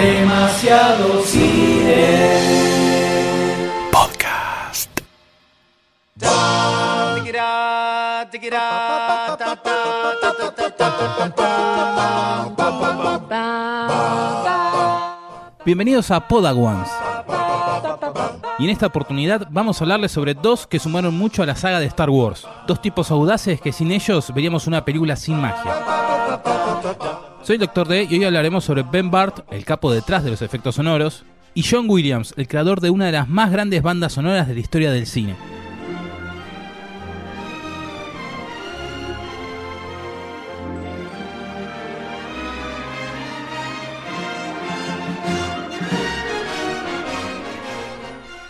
Demasiado cine. Podcast. Bienvenidos a Podawans. Y en esta oportunidad vamos a hablarles sobre dos que sumaron mucho a la saga de Star Wars. Dos tipos audaces que sin ellos veríamos una película sin magia. Soy el Dr. D y hoy hablaremos sobre Ben Bart, el capo detrás de los efectos sonoros, y John Williams, el creador de una de las más grandes bandas sonoras de la historia del cine.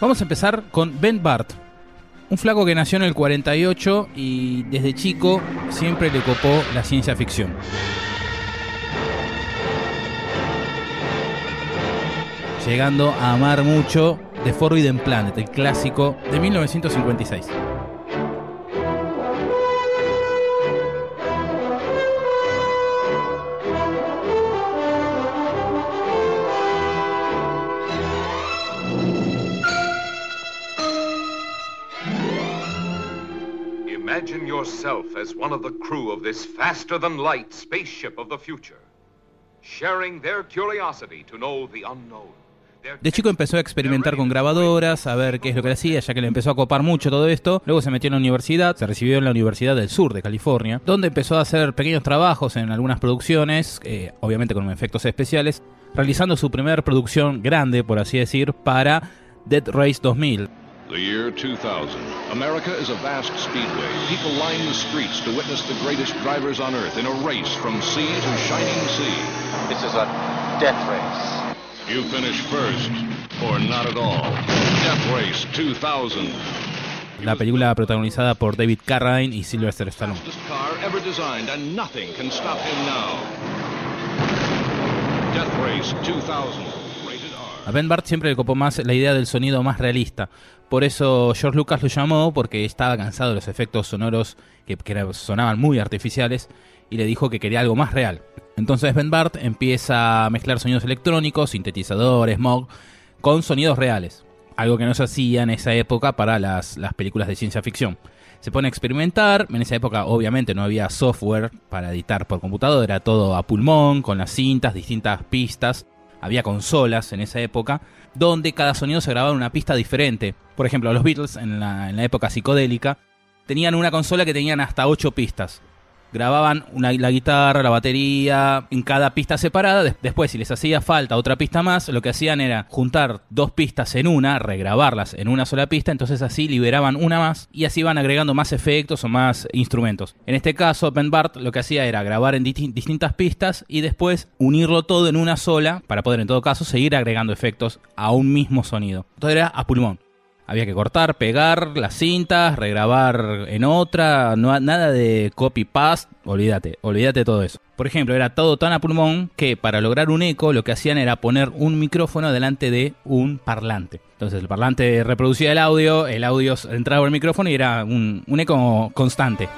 Vamos a empezar con Ben Bart, un flaco que nació en el 48 y desde chico siempre le copó la ciencia ficción. Llegando a amar mucho The Forbidden Planet, el clásico de 1956. Imagine yourself as one of the crew of this faster than light spaceship of the future, sharing their curiosity to know the unknown. De chico empezó a experimentar con grabadoras, a ver qué es lo que le hacía, ya que le empezó a copar mucho todo esto. Luego se metió en la universidad, se recibió en la Universidad del Sur de California, donde empezó a hacer pequeños trabajos en algunas producciones, eh, obviamente con efectos especiales, realizando su primera producción grande, por así decir, para Dead Race 2000. The year 2000. America is a vast speedway. People line the streets to witness the greatest drivers on earth in a race from sea to shining sea. This is a death race. You finish first, or not at all. Death Race 2000. La película protagonizada por David Carradine y Sylvester Stallone. Death Race 2000. Rated R. A Ben Bart siempre le copó más la idea del sonido más realista. Por eso George Lucas lo llamó porque estaba cansado de los efectos sonoros que, que sonaban muy artificiales y le dijo que quería algo más real. Entonces Ben Bart empieza a mezclar sonidos electrónicos, sintetizadores, smog, con sonidos reales. Algo que no se hacía en esa época para las, las películas de ciencia ficción. Se pone a experimentar, en esa época obviamente no había software para editar por computadora, era todo a pulmón, con las cintas, distintas pistas había consolas en esa época donde cada sonido se grababa en una pista diferente. Por ejemplo, los Beatles en la, en la época psicodélica tenían una consola que tenían hasta 8 pistas. Grababan la guitarra, la batería en cada pista separada. Des- Después, si les hacía falta otra pista más, lo que hacían era juntar dos pistas en una, regrabarlas en una sola pista. Entonces así liberaban una más y así iban agregando más efectos o más instrumentos. En este caso, Ben Bart lo que hacía era grabar en disti- distintas pistas y después unirlo todo en una sola para poder en todo caso seguir agregando efectos a un mismo sonido. Todo era a pulmón. Había que cortar, pegar las cintas, regrabar en otra, no, nada de copy paste, olvídate, olvídate todo eso. Por ejemplo, era todo tan a pulmón que para lograr un eco lo que hacían era poner un micrófono delante de un parlante. Entonces el parlante reproducía el audio, el audio entraba al micrófono y era un, un eco constante.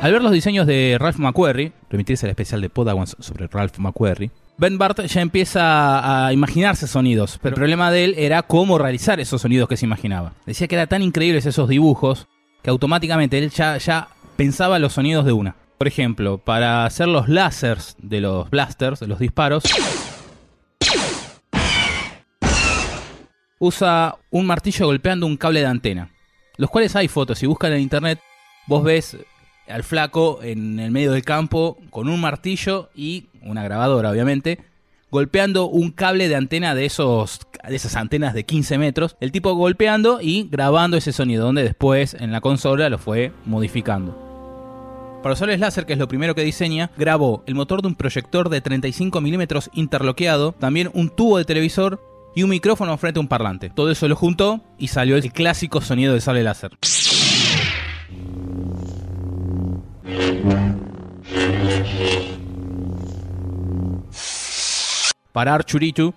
Al ver los diseños de Ralph McQuarrie, remitirse al especial de Podawans sobre Ralph McQuarrie, Ben Bart ya empieza a imaginarse sonidos, pero el problema de él era cómo realizar esos sonidos que se imaginaba. Decía que eran tan increíbles esos dibujos que automáticamente él ya, ya pensaba los sonidos de una. Por ejemplo, para hacer los lásers de los blasters, de los disparos, usa un martillo golpeando un cable de antena. Los cuales hay fotos, si buscan en internet, vos ves al flaco en el medio del campo con un martillo y una grabadora, obviamente, golpeando un cable de antena de esos de esas antenas de 15 metros, el tipo golpeando y grabando ese sonido, donde después en la consola lo fue modificando. Para soles láser, que es lo primero que diseña, grabó el motor de un proyector de 35 milímetros interloqueado, también un tubo de televisor y un micrófono frente a un parlante. Todo eso lo juntó y salió el clásico sonido de sable láser. Para Archuritu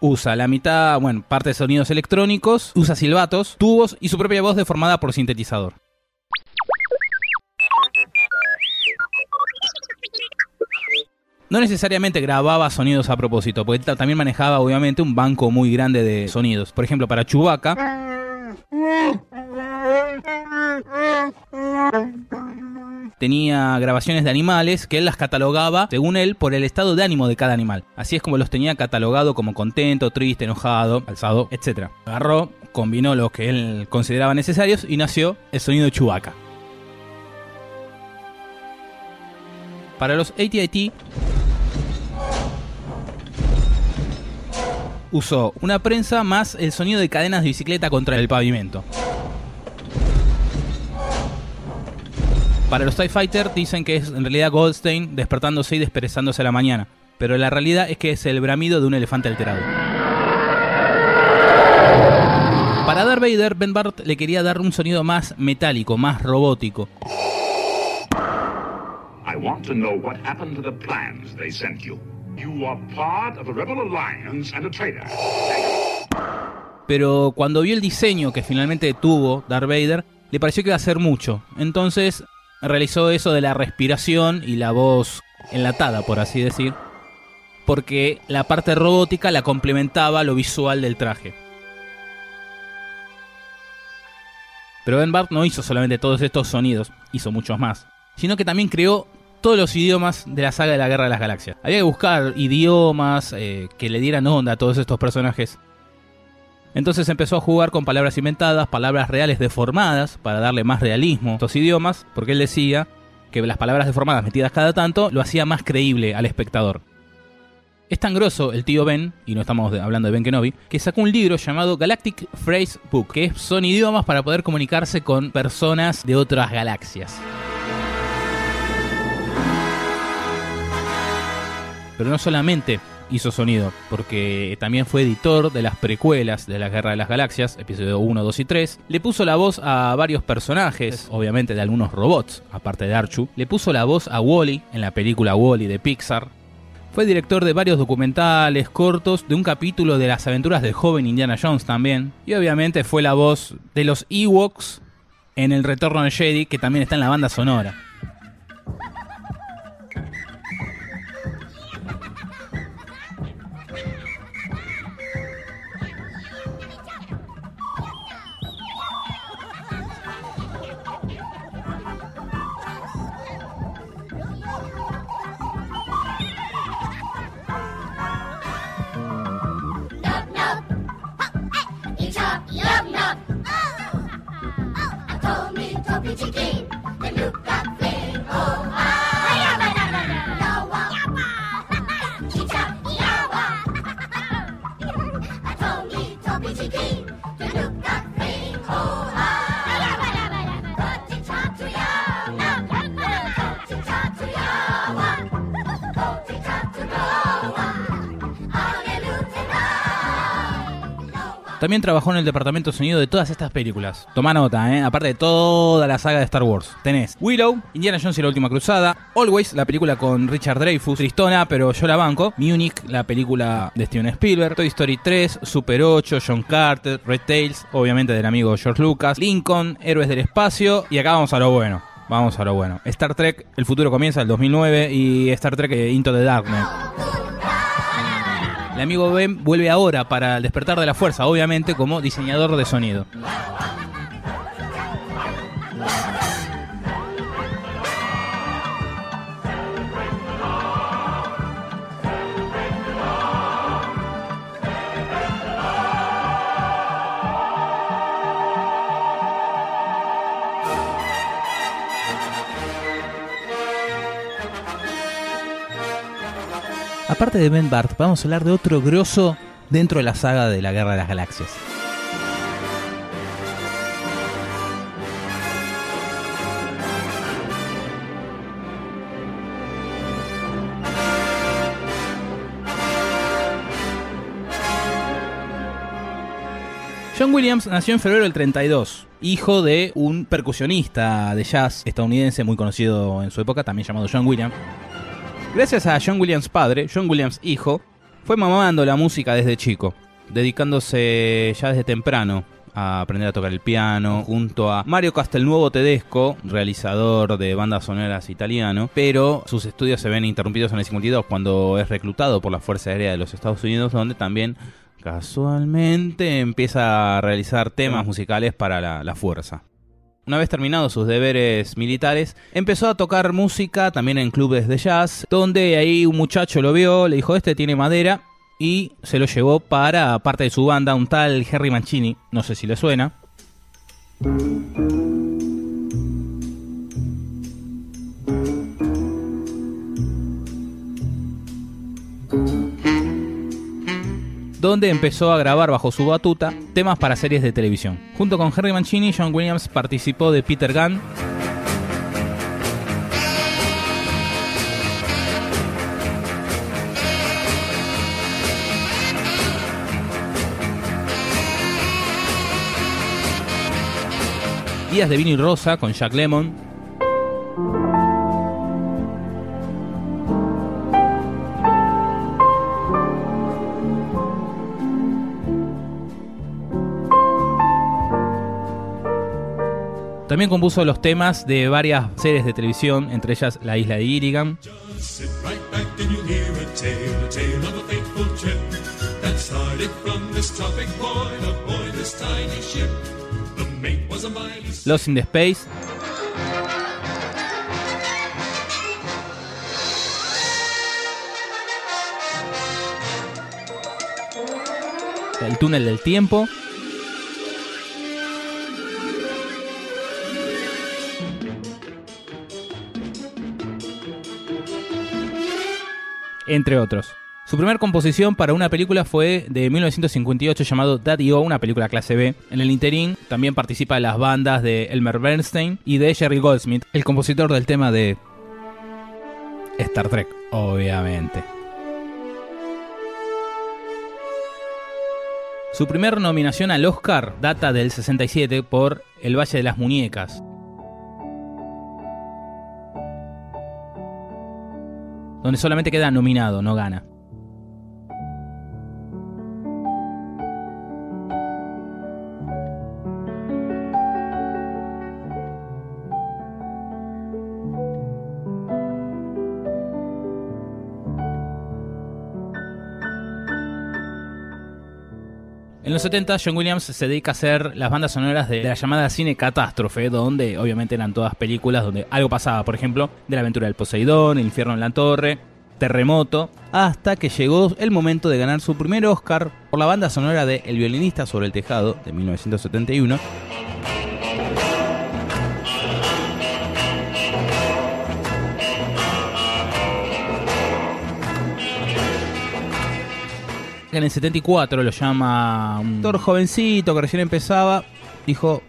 usa la mitad, bueno, parte de sonidos electrónicos, usa silbatos, tubos y su propia voz deformada por sintetizador. No necesariamente grababa sonidos a propósito, porque también manejaba obviamente un banco muy grande de sonidos. Por ejemplo, para Chewbacca tenía grabaciones de animales que él las catalogaba, según él, por el estado de ánimo de cada animal. Así es como los tenía catalogado como contento, triste, enojado, alzado, etc. Agarró, combinó los que él consideraba necesarios y nació el sonido de. Para los AT&T usó una prensa más el sonido de cadenas de bicicleta contra el pavimento. Para los TIE Fighter dicen que es en realidad Goldstein despertándose y desperezándose a la mañana, pero la realidad es que es el bramido de un elefante alterado. Para Darth Vader, Ben Bart le quería dar un sonido más metálico, más robótico. Pero cuando vio el diseño que finalmente tuvo Darth Vader, le pareció que iba a ser mucho. Entonces realizó eso de la respiración y la voz enlatada, por así decir, porque la parte robótica la complementaba lo visual del traje. Pero Ben Bart no hizo solamente todos estos sonidos, hizo muchos más, sino que también creó todos los idiomas de la saga de la Guerra de las Galaxias. Había que buscar idiomas eh, que le dieran onda a todos estos personajes entonces empezó a jugar con palabras inventadas, palabras reales deformadas, para darle más realismo a estos idiomas, porque él decía que las palabras deformadas metidas cada tanto lo hacía más creíble al espectador. Es tan grosso el tío Ben, y no estamos hablando de Ben Kenobi, que sacó un libro llamado Galactic Phrase Book, que son idiomas para poder comunicarse con personas de otras galaxias. Pero no solamente hizo sonido, porque también fue editor de las precuelas de la Guerra de las Galaxias, episodio 1, 2 y 3. Le puso la voz a varios personajes, obviamente de algunos robots, aparte de Archu. Le puso la voz a Wally en la película Wally de Pixar. Fue director de varios documentales cortos, de un capítulo de las aventuras del joven Indiana Jones también. Y obviamente fue la voz de los Ewoks en El Retorno de Jedi, que también está en la banda sonora. También trabajó en el departamento de sonido de todas estas películas. Toma nota, ¿eh? Aparte de toda la saga de Star Wars. Tenés Willow, Indiana Jones y la última cruzada, Always, la película con Richard Dreyfuss, Tristona, pero yo la banco, Munich, la película de Steven Spielberg, Toy Story 3, Super 8, John Carter, Red Tails, obviamente del amigo George Lucas, Lincoln, Héroes del Espacio, y acá vamos a lo bueno. Vamos a lo bueno. Star Trek, el futuro comienza el 2009 y Star Trek eh, Into the Darkness. El amigo Ben vuelve ahora para despertar de la fuerza, obviamente como diseñador de sonido. Aparte de Ben Bart, vamos a hablar de otro grosso dentro de la saga de la Guerra de las Galaxias. John Williams nació en febrero del 32, hijo de un percusionista de jazz estadounidense muy conocido en su época, también llamado John Williams. Gracias a John Williams padre, John Williams hijo, fue mamando la música desde chico, dedicándose ya desde temprano a aprender a tocar el piano junto a Mario Castelnuovo Tedesco, realizador de bandas sonoras italiano, pero sus estudios se ven interrumpidos en el 52 cuando es reclutado por la Fuerza Aérea de los Estados Unidos, donde también casualmente empieza a realizar temas musicales para la, la fuerza. Una vez terminados sus deberes militares, empezó a tocar música también en clubes de jazz, donde ahí un muchacho lo vio, le dijo, este tiene madera, y se lo llevó para parte de su banda, un tal Harry Mancini, no sé si le suena. Donde empezó a grabar bajo su batuta temas para series de televisión. Junto con Harry Mancini, John Williams participó de Peter Gunn, Días de Vino y Rosa con Jack Lemon. También compuso los temas de varias series de televisión, entre ellas La Isla de Gilligan. Lost in the Space. El túnel del tiempo. Entre otros. Su primera composición para una película fue de 1958 llamado Daddy O, una película clase B. En el interín también participa las bandas de Elmer Bernstein y de Jerry Goldsmith, el compositor del tema de Star Trek, obviamente. Su primera nominación al Oscar data del 67 por El Valle de las Muñecas, donde solamente queda nominado, no gana. En los 70 John Williams se dedica a hacer las bandas sonoras de la llamada cine catástrofe, donde obviamente eran todas películas donde algo pasaba, por ejemplo, de la aventura del Poseidón, El infierno en la torre, Terremoto, hasta que llegó el momento de ganar su primer Oscar por la banda sonora de El violinista sobre el tejado de 1971 en el 74 lo llama un actor jovencito que recién empezaba. Dijo,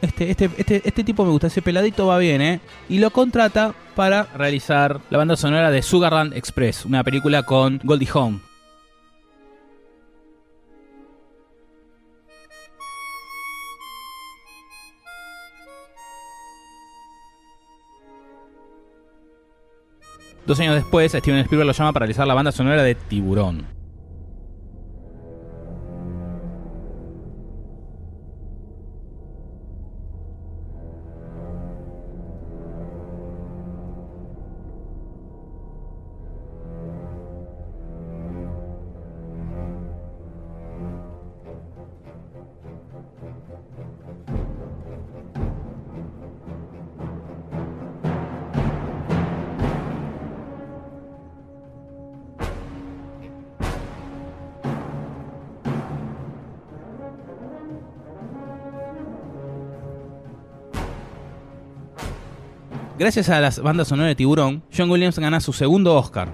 este, este, este, este tipo me gusta, ese peladito va bien, ¿eh? Y lo contrata para realizar la banda sonora de Sugarland Express, una película con Goldie Hawn. Dos años después, Steven Spielberg lo llama para realizar la banda sonora de Tiburón. Gracias a las bandas sonoras de Tiburón, John Williams gana su segundo Oscar.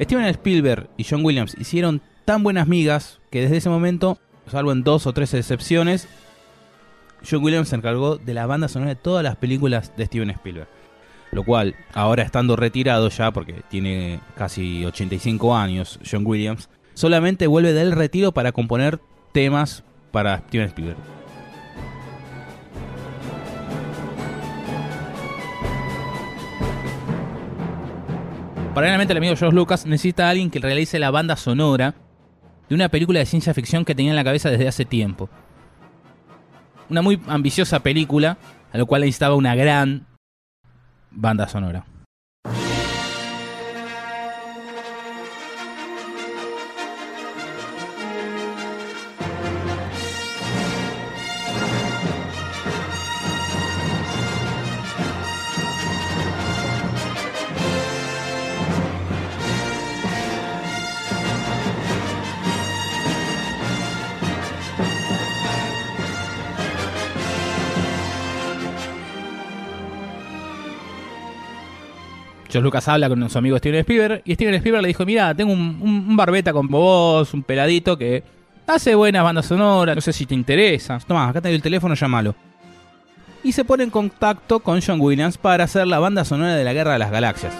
Steven Spielberg y John Williams hicieron tan buenas migas que desde ese momento, salvo en dos o tres excepciones, John Williams se encargó de la banda sonora de todas las películas de Steven Spielberg lo cual ahora estando retirado ya, porque tiene casi 85 años John Williams, solamente vuelve del retiro para componer temas para Steven Spielberg. Paralelamente el amigo George Lucas necesita a alguien que realice la banda sonora de una película de ciencia ficción que tenía en la cabeza desde hace tiempo. Una muy ambiciosa película, a lo cual le necesitaba una gran banda sonora. George Lucas habla con su amigo Steven Spielberg y Steven Spielberg le dijo, mira, tengo un, un, barbeta con vos, un peladito que hace buenas bandas sonoras, no sé si te interesa. Toma, acá tengo el teléfono, llámalo. Y se pone en contacto con John Williams para hacer la banda sonora de la Guerra de las Galaxias.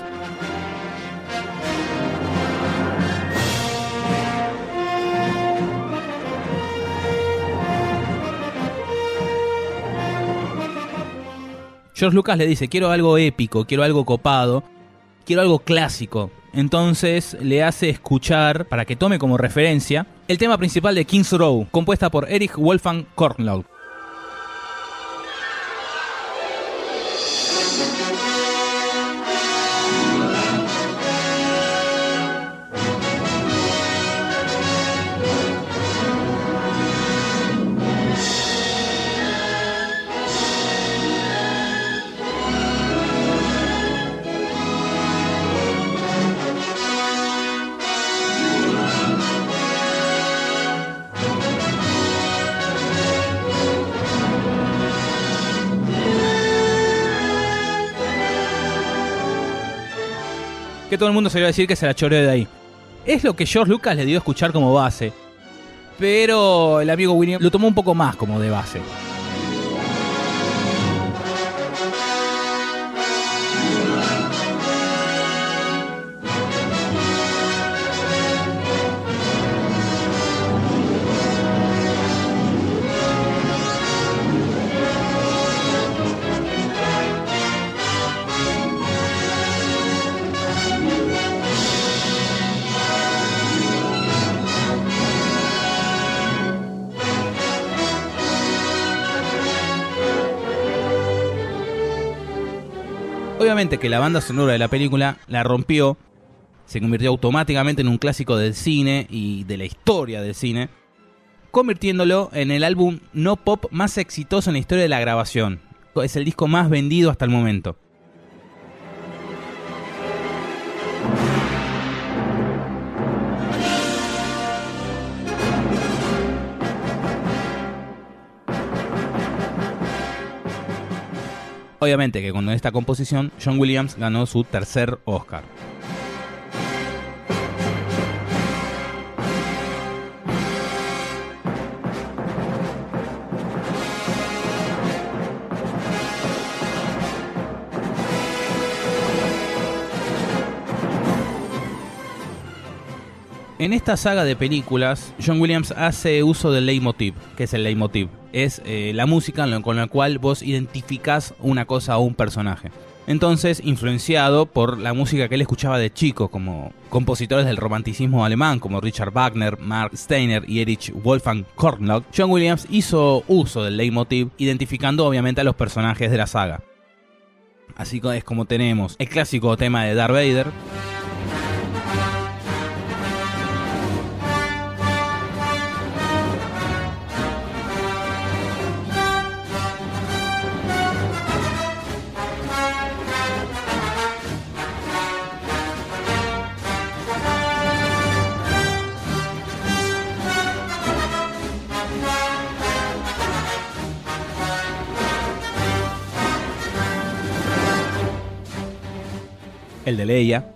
George Lucas le dice, quiero algo épico, quiero algo copado, quiero algo clásico. Entonces le hace escuchar, para que tome como referencia, el tema principal de King's Row, compuesta por Erich Wolfgang Kornlaut. Todo el mundo iba a decir que se la choreó de ahí. Es lo que George Lucas le dio a escuchar como base. Pero el amigo William lo tomó un poco más como de base. Obviamente que la banda sonora de la película la rompió, se convirtió automáticamente en un clásico del cine y de la historia del cine, convirtiéndolo en el álbum no pop más exitoso en la historia de la grabación. Es el disco más vendido hasta el momento. Obviamente que con esta composición John Williams ganó su tercer Oscar. En esta saga de películas, John Williams hace uso del leitmotiv. ¿Qué es el leitmotiv? Es eh, la música con la cual vos identificás una cosa o un personaje. Entonces, influenciado por la música que él escuchaba de chico, como compositores del romanticismo alemán, como Richard Wagner, Mark Steiner y Erich Wolfgang Kornlaut, John Williams hizo uso del leitmotiv, identificando obviamente a los personajes de la saga. Así es como tenemos el clásico tema de Darth Vader. El de Leia.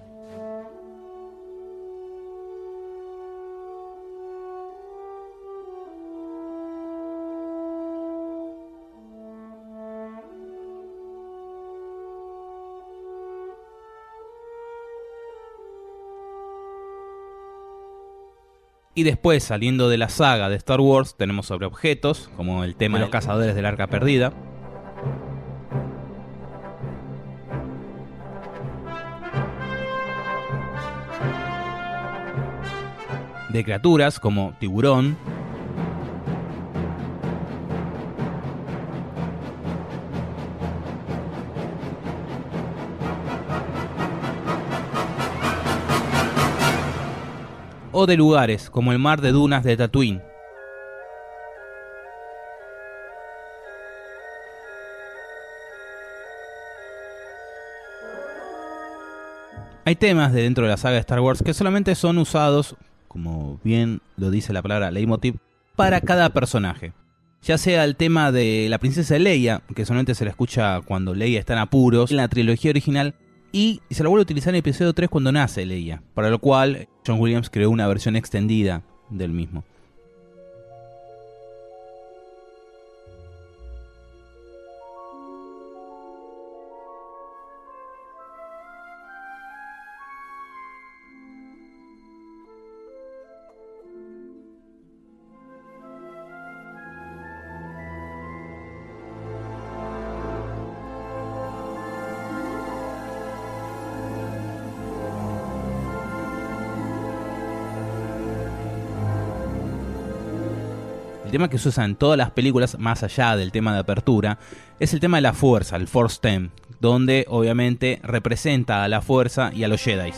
Y después, saliendo de la saga de Star Wars, tenemos sobre objetos, como el tema de los cazadores del arca perdida. De criaturas como tiburón, o de lugares como el mar de dunas de Tatooine. Hay temas de dentro de la saga de Star Wars que solamente son usados, como bien lo dice la palabra leitmotiv, para cada personaje. Ya sea el tema de la princesa Leia, que solamente se la escucha cuando Leia está en apuros, en la trilogía original, y se lo vuelve a utilizar en el episodio 3 cuando nace Leia, para lo cual John Williams creó una versión extendida del mismo. Tema que se usa en todas las películas, más allá del tema de apertura, es el tema de la fuerza, el Force Theme, donde obviamente representa a la fuerza y a los Jedi.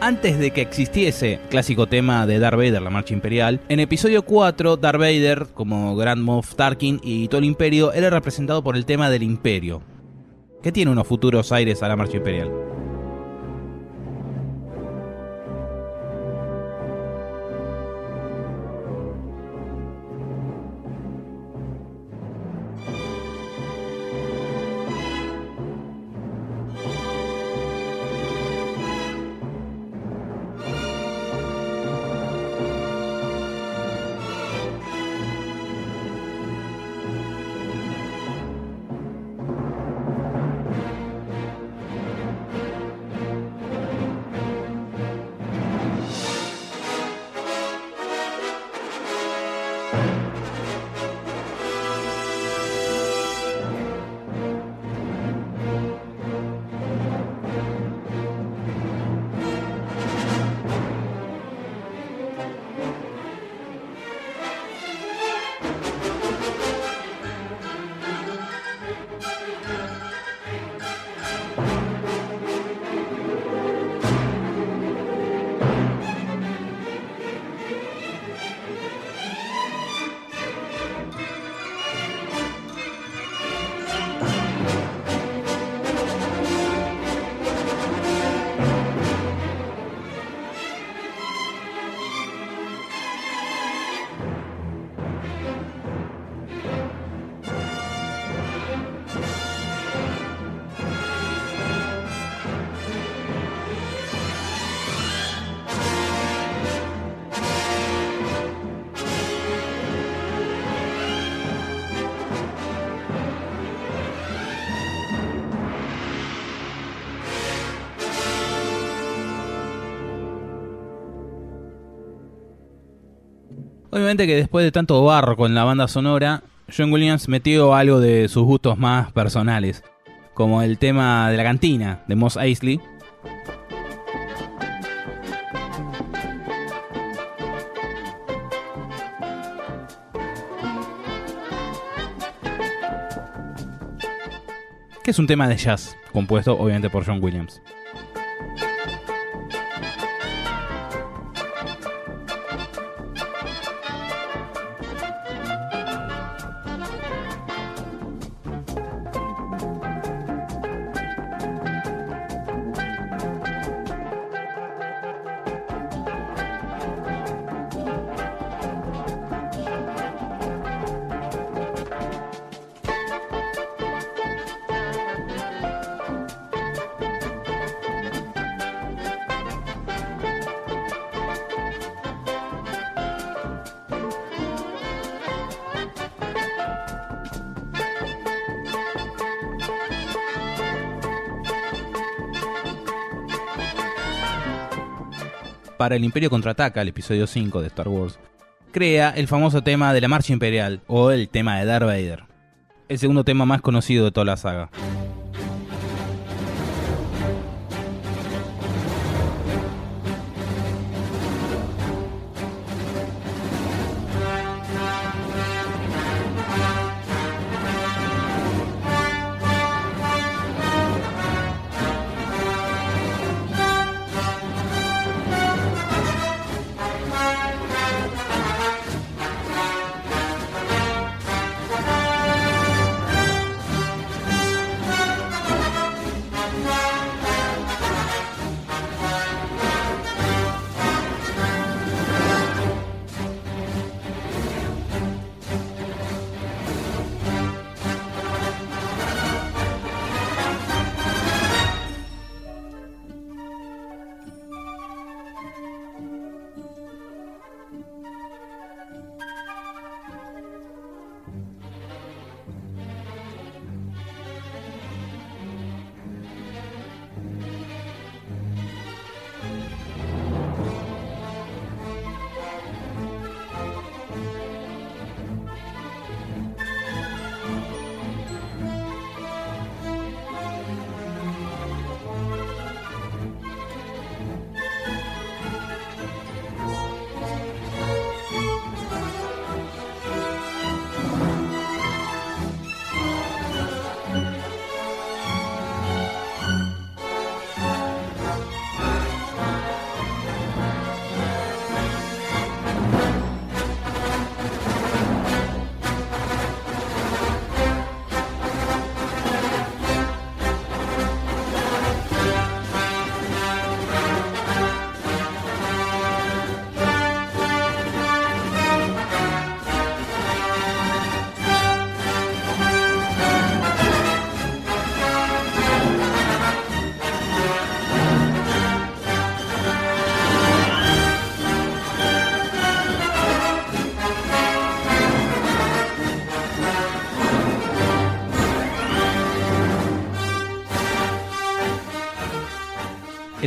Antes de que existiese clásico tema de Darth Vader, la marcha imperial, en episodio 4, Darth Vader, como Grand Moff Tarkin y todo el imperio, era representado por el tema del imperio, que tiene unos futuros aires a la marcha imperial. Obviamente que después de tanto barro con la banda sonora, John Williams metió algo de sus gustos más personales, como el tema de la cantina de Moss Eisley. que es un tema de jazz, compuesto obviamente por John Williams. Para el Imperio Contraataca, el episodio 5 de Star Wars, crea el famoso tema de la Marcha Imperial o el tema de Darth Vader, el segundo tema más conocido de toda la saga.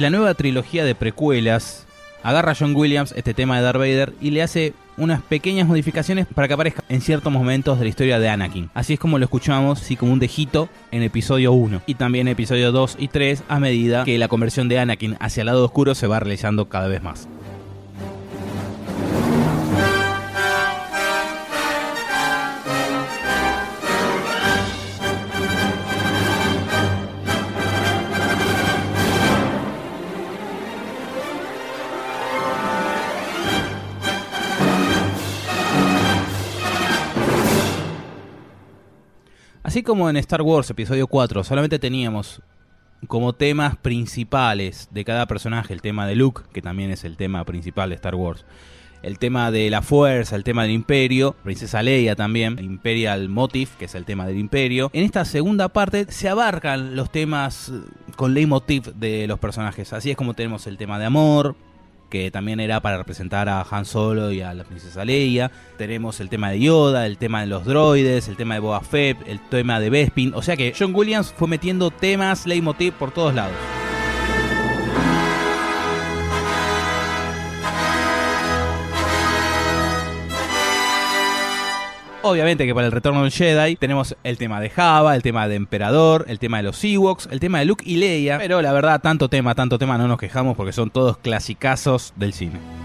La nueva trilogía de precuelas, agarra a John Williams este tema de Darth Vader y le hace unas pequeñas modificaciones para que aparezca en ciertos momentos de la historia de Anakin. Así es como lo escuchamos, sí, como un dejito en episodio 1 y también episodio 2 y 3 a medida que la conversión de Anakin hacia el lado oscuro se va realizando cada vez más. Así como en Star Wars Episodio 4 solamente teníamos como temas principales de cada personaje el tema de Luke, que también es el tema principal de Star Wars, el tema de la fuerza, el tema del imperio, Princesa Leia también, Imperial Motive, que es el tema del imperio. En esta segunda parte se abarcan los temas con leitmotiv de los personajes, así es como tenemos el tema de amor, que también era para representar a Han Solo y a la princesa Leia. Tenemos el tema de Yoda, el tema de los droides, el tema de Boba Fett, el tema de Bespin. O sea que John Williams fue metiendo temas leitmotiv por todos lados. Obviamente que para el retorno del Jedi tenemos el tema de Java, el tema de Emperador, el tema de los Ewoks, el tema de Luke y Leia. Pero la verdad, tanto tema, tanto tema no nos quejamos porque son todos clasicazos del cine.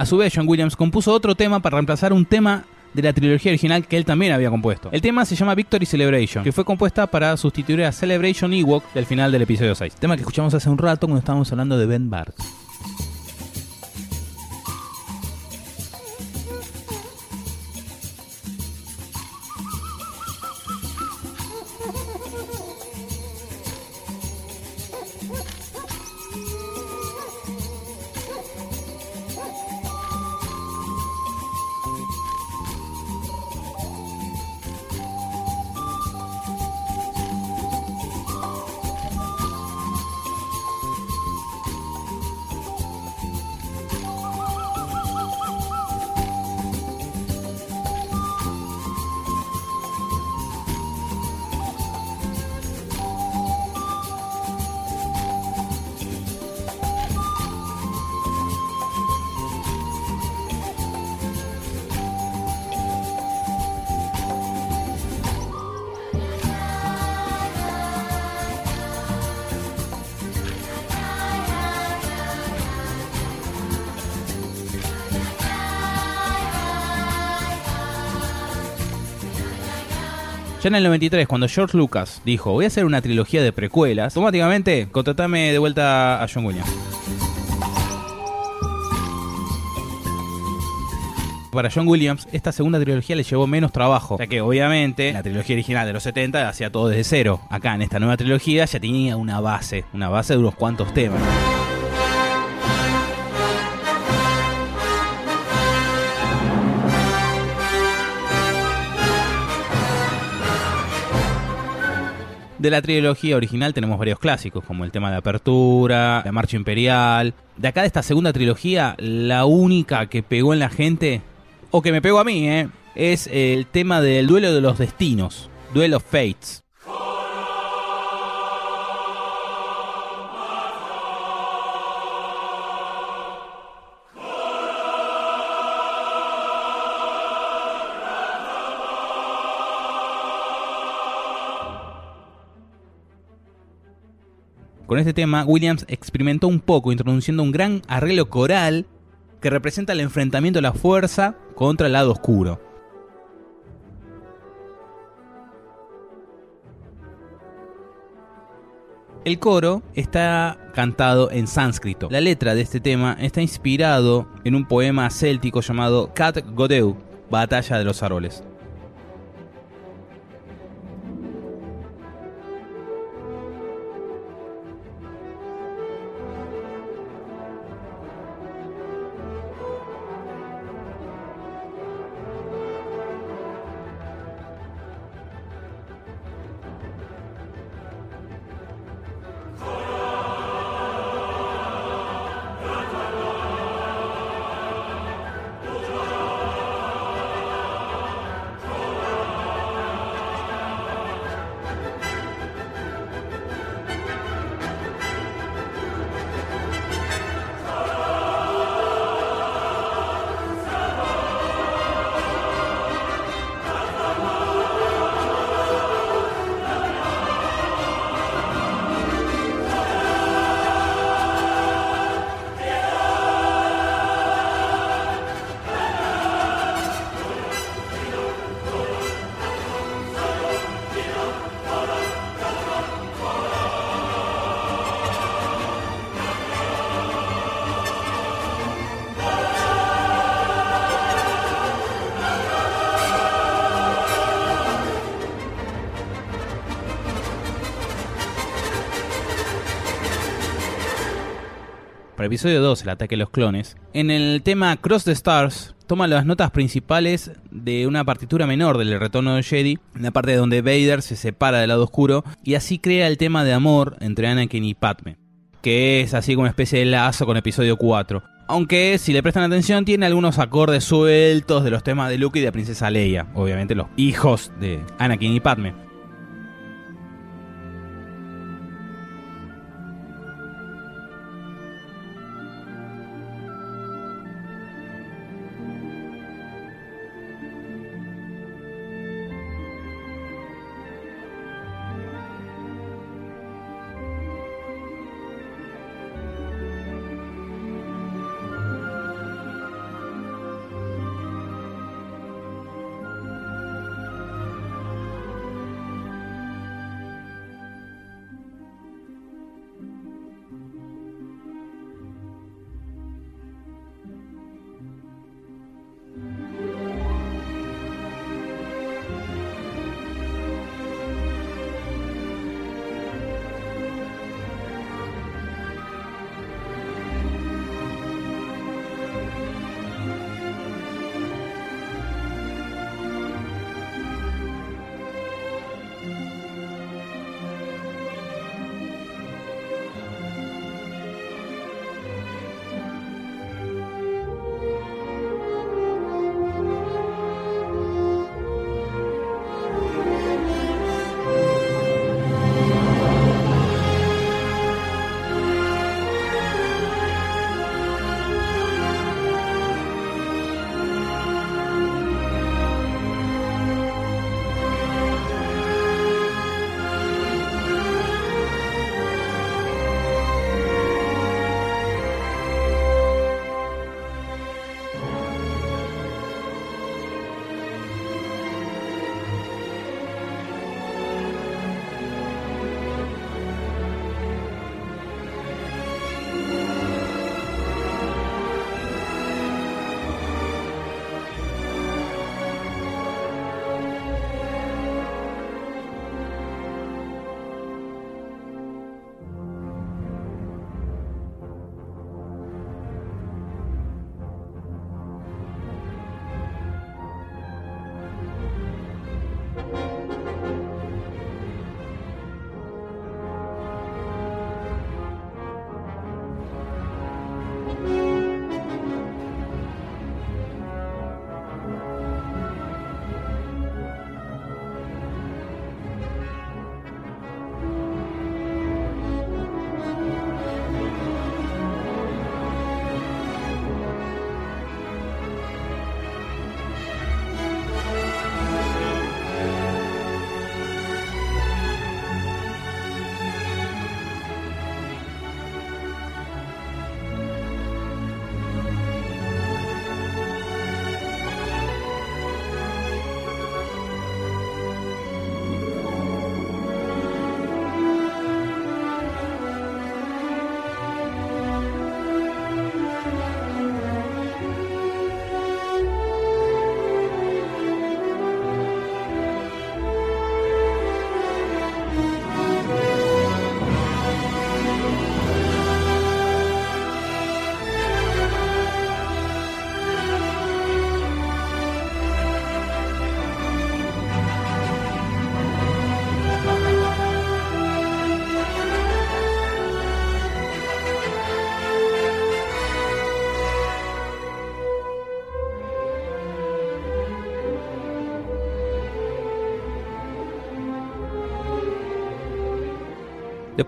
A su vez, John Williams compuso otro tema para reemplazar un tema de la trilogía original que él también había compuesto. El tema se llama Victory Celebration, que fue compuesta para sustituir a Celebration Ewok del final del episodio 6. Tema que escuchamos hace un rato cuando estábamos hablando de Ben Bart. En el 93, cuando George Lucas dijo, voy a hacer una trilogía de precuelas, automáticamente contratame de vuelta a John Williams. Para John Williams, esta segunda trilogía le llevó menos trabajo, ya que obviamente la trilogía original de los 70 hacía todo desde cero. Acá en esta nueva trilogía ya tenía una base, una base de unos cuantos temas. De la trilogía original tenemos varios clásicos, como el tema de apertura, la marcha imperial. De acá de esta segunda trilogía, la única que pegó en la gente, o que me pegó a mí, ¿eh? es el tema del duelo de los destinos, Duel of Fates. Con este tema, Williams experimentó un poco, introduciendo un gran arreglo coral que representa el enfrentamiento de la fuerza contra el lado oscuro. El coro está cantado en sánscrito. La letra de este tema está inspirado en un poema céltico llamado Cat Godeu, Batalla de los Árboles. Episodio 2, el ataque de los clones, en el tema Cross the Stars toma las notas principales de una partitura menor del retorno de Jedi, la parte donde Vader se separa del lado oscuro, y así crea el tema de amor entre Anakin y Padme, que es así como una especie de lazo con episodio 4. Aunque si le prestan atención tiene algunos acordes sueltos de los temas de Luke y de Princesa Leia, obviamente los hijos de Anakin y Padme.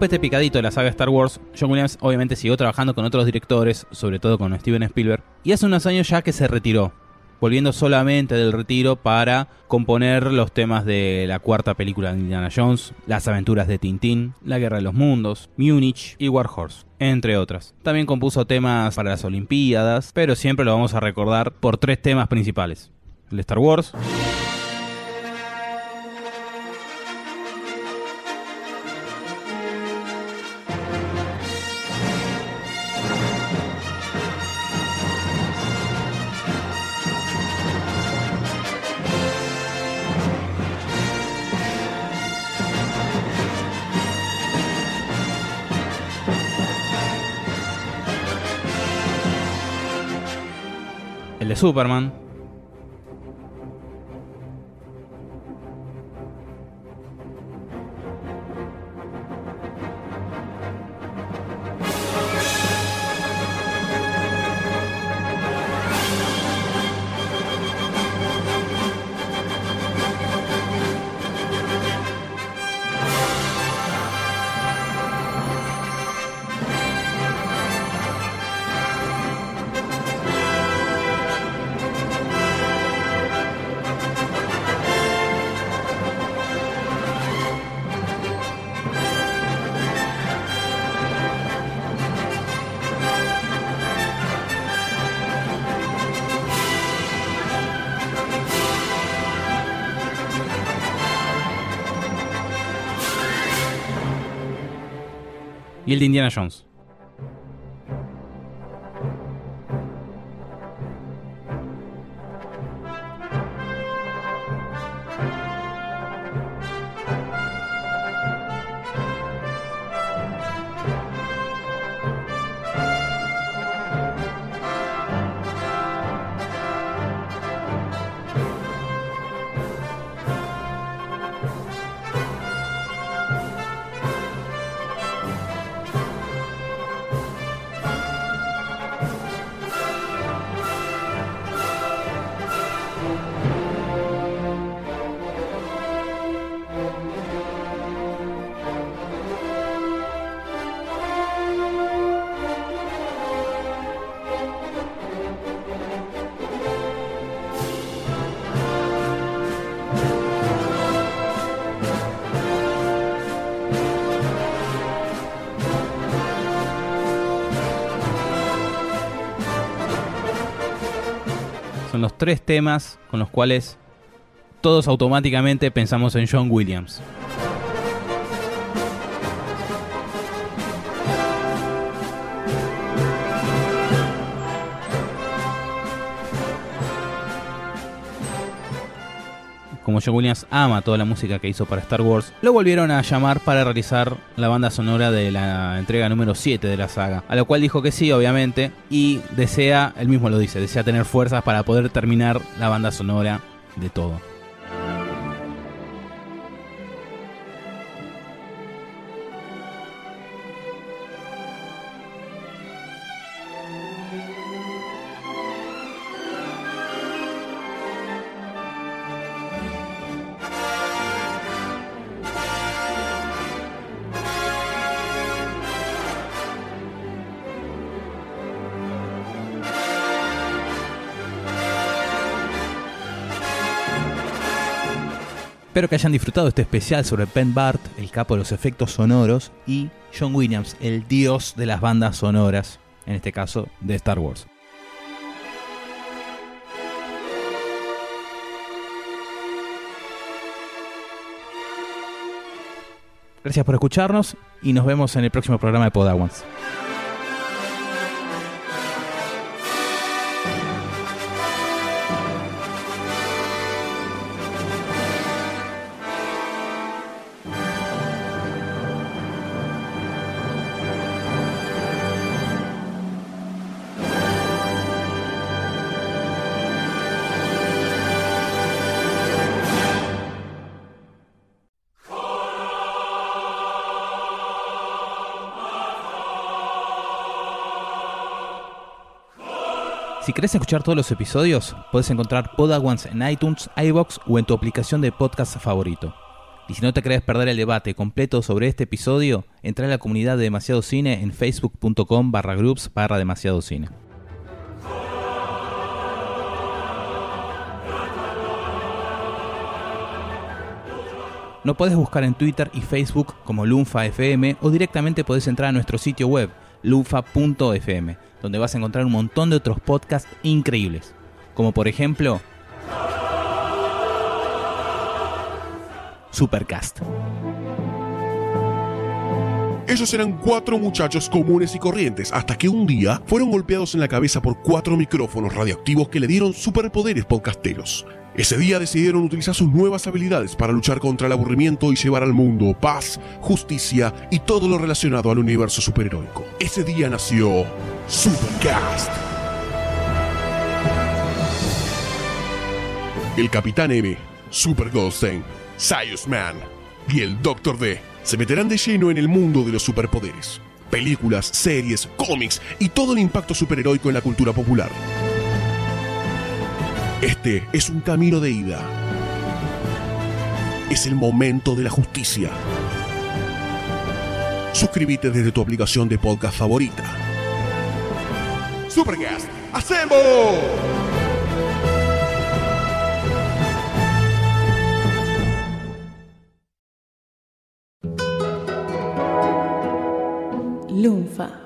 De este picadito de la saga Star Wars, John Williams obviamente siguió trabajando con otros directores, sobre todo con Steven Spielberg, y hace unos años ya que se retiró, volviendo solamente del retiro para componer los temas de la cuarta película de Indiana Jones, Las aventuras de Tintín, La guerra de los mundos, Múnich y War Horse, entre otras. También compuso temas para las Olimpiadas, pero siempre lo vamos a recordar por tres temas principales. El Star Wars, el Y el de Indiana Jones. Los tres temas con los cuales todos automáticamente pensamos en John Williams. Como John Williams ama toda la música que hizo para Star Wars, lo volvieron a llamar para realizar la banda sonora de la entrega número 7 de la saga. A lo cual dijo que sí, obviamente, y desea, él mismo lo dice, desea tener fuerzas para poder terminar la banda sonora de todo. Espero que hayan disfrutado este especial sobre Penn Bart, el capo de los efectos sonoros, y John Williams, el dios de las bandas sonoras, en este caso de Star Wars. Gracias por escucharnos y nos vemos en el próximo programa de Podawans. Querés escuchar todos los episodios, puedes encontrar Podawans en iTunes, iBox o en tu aplicación de podcast favorito. Y si no te querés perder el debate completo sobre este episodio, entra a la comunidad de Demasiado Cine en facebook.com barra groups barra demasiado cine. No podés buscar en Twitter y Facebook como Lunfa FM o directamente podés entrar a nuestro sitio web lunfa.fm, donde vas a encontrar un montón de otros podcasts increíbles, como por ejemplo Supercast. Ellos eran cuatro muchachos comunes y corrientes hasta que un día fueron golpeados en la cabeza por cuatro micrófonos radioactivos que le dieron superpoderes podcasteros. Ese día decidieron utilizar sus nuevas habilidades para luchar contra el aburrimiento y llevar al mundo paz, justicia y todo lo relacionado al universo superheroico. Ese día nació Supercast. El Capitán M, Super Goldstein, Cyrus Man y el Doctor D se meterán de lleno en el mundo de los superpoderes. Películas, series, cómics y todo el impacto superheroico en la cultura popular. Este es un camino de ida. Es el momento de la justicia. Suscríbete desde tu aplicación de podcast favorita. Supercast, ¡hacemos! Lunfa.